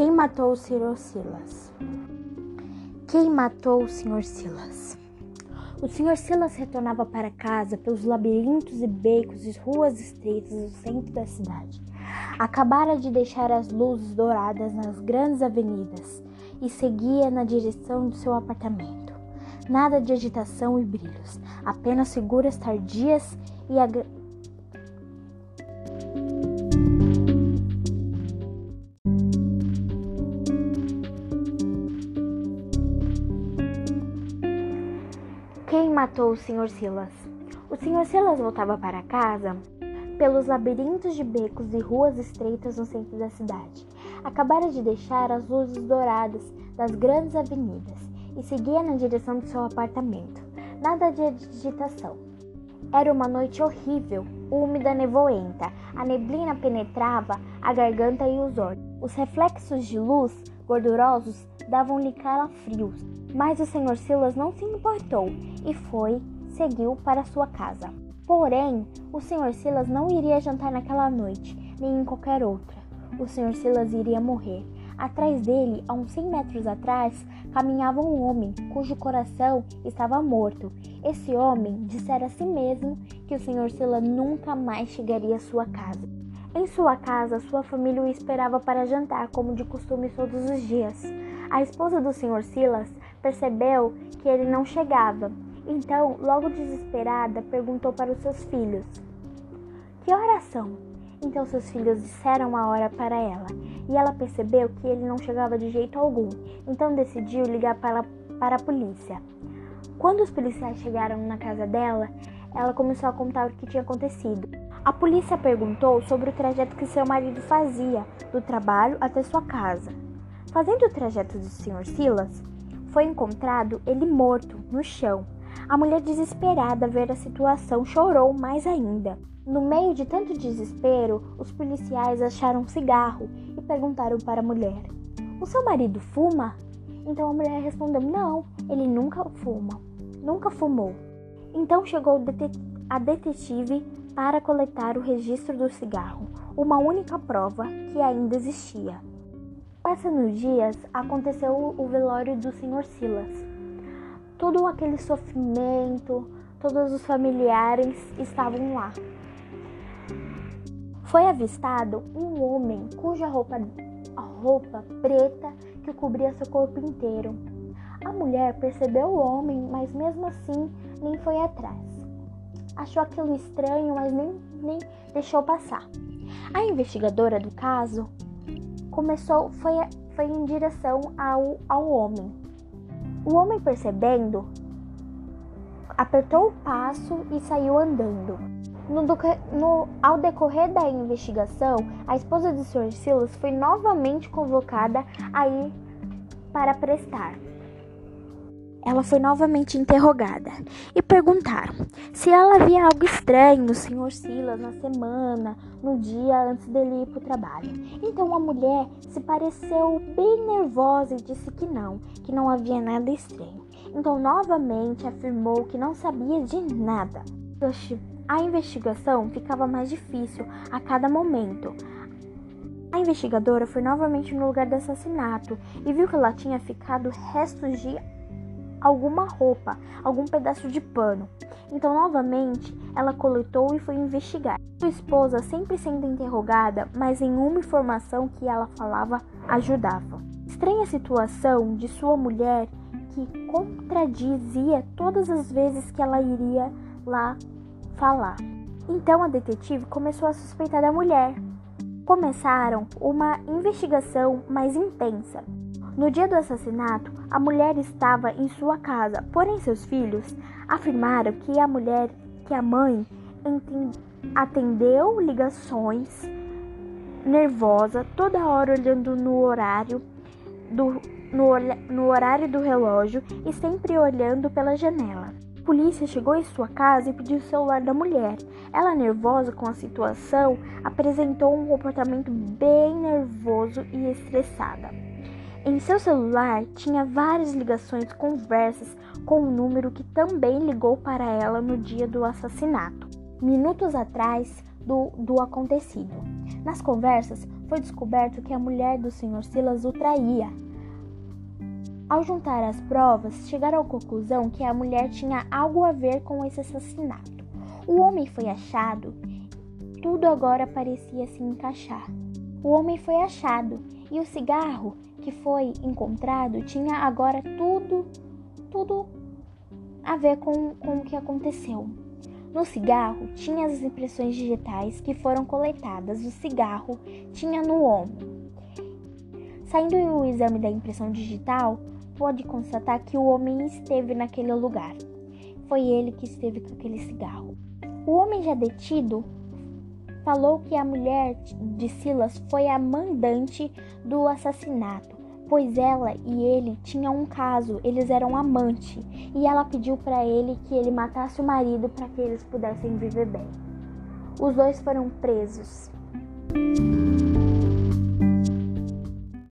Quem matou o Sr. Silas? Quem matou o Sr. Silas? O Sr. Silas retornava para casa pelos labirintos e becos e ruas estreitas do centro da cidade. Acabara de deixar as luzes douradas nas grandes avenidas e seguia na direção do seu apartamento. Nada de agitação e brilhos, apenas figuras tardias e matou o Sr. Silas? O Sr. Silas voltava para casa pelos labirintos de becos e ruas estreitas no centro da cidade. Acabara de deixar as luzes douradas das grandes avenidas e seguia na direção do seu apartamento. Nada de agitação. Era uma noite horrível, úmida, nevoenta. A neblina penetrava a garganta e os olhos. Os reflexos de luz gordurosos davam-lhe calafrios. Mas o Sr. Silas não se importou e foi, seguiu para sua casa. Porém, o Sr. Silas não iria jantar naquela noite, nem em qualquer outra. O Sr. Silas iria morrer. Atrás dele, a uns 100 metros atrás, caminhava um homem cujo coração estava morto. Esse homem dissera a si mesmo que o Sr. Silas nunca mais chegaria à sua casa. Em sua casa, sua família o esperava para jantar, como de costume todos os dias. A esposa do Sr. Silas percebeu que ele não chegava. Então, logo desesperada, perguntou para os seus filhos: Que horas são? Então seus filhos disseram a hora para ela, e ela percebeu que ele não chegava de jeito algum. Então decidiu ligar para, para a polícia. Quando os policiais chegaram na casa dela, ela começou a contar o que tinha acontecido. A polícia perguntou sobre o trajeto que seu marido fazia do trabalho até sua casa. Fazendo o trajeto do Sr. Silas, foi encontrado ele morto no chão. A mulher, desesperada a ver a situação, chorou mais ainda. No meio de tanto desespero, os policiais acharam um cigarro e perguntaram para a mulher: O seu marido fuma? Então a mulher respondeu: Não, ele nunca fuma, nunca fumou. Então chegou a detetive para coletar o registro do cigarro, uma única prova que ainda existia. Passando dias, aconteceu o velório do Sr. Silas. Todo aquele sofrimento, todos os familiares estavam lá. Foi avistado um homem cuja roupa, roupa preta que cobria seu corpo inteiro. A mulher percebeu o homem, mas mesmo assim nem foi atrás. Achou aquilo estranho, mas nem, nem deixou passar. A investigadora do caso começou foi, foi em direção ao, ao homem. O homem, percebendo, apertou o passo e saiu andando. No, no, ao decorrer da investigação, a esposa de Sr. Silas foi novamente convocada a ir para prestar ela foi novamente interrogada e perguntaram se ela via algo estranho no Sr. Silas na semana, no dia antes dele ir para o trabalho. Então a mulher se pareceu bem nervosa e disse que não, que não havia nada estranho. Então novamente afirmou que não sabia de nada. A investigação ficava mais difícil a cada momento. A investigadora foi novamente no lugar do assassinato e viu que ela tinha ficado restos de alguma roupa, algum pedaço de pano. Então, novamente, ela coletou e foi investigar. Sua esposa sempre sendo interrogada, mas nenhuma informação que ela falava ajudava. Estranha situação de sua mulher que contradizia todas as vezes que ela iria lá falar. Então a detetive começou a suspeitar da mulher. Começaram uma investigação mais intensa. No dia do assassinato, a mulher estava em sua casa, porém seus filhos afirmaram que a mulher, que a mãe atendeu ligações nervosa, toda hora olhando no horário do no, no horário do relógio e sempre olhando pela janela. A polícia chegou em sua casa e pediu o celular da mulher. Ela, nervosa com a situação, apresentou um comportamento bem nervoso e estressada. Em seu celular tinha várias ligações conversas com um número que também ligou para ela no dia do assassinato, minutos atrás do, do acontecido. Nas conversas, foi descoberto que a mulher do Sr. Silas o traía. Ao juntar as provas, chegaram à conclusão que a mulher tinha algo a ver com esse assassinato. O homem foi achado, tudo agora parecia se encaixar. O homem foi achado e o cigarro que foi encontrado tinha agora tudo, tudo a ver com, com o que aconteceu. No cigarro tinha as impressões digitais que foram coletadas do cigarro tinha no homem. Saindo o exame da impressão digital, pode constatar que o homem esteve naquele lugar. Foi ele que esteve com aquele cigarro. O homem já detido falou que a mulher de Silas foi a mandante do assassinato pois ela e ele tinham um caso, eles eram amantes, e ela pediu para ele que ele matasse o marido para que eles pudessem viver bem. Os dois foram presos.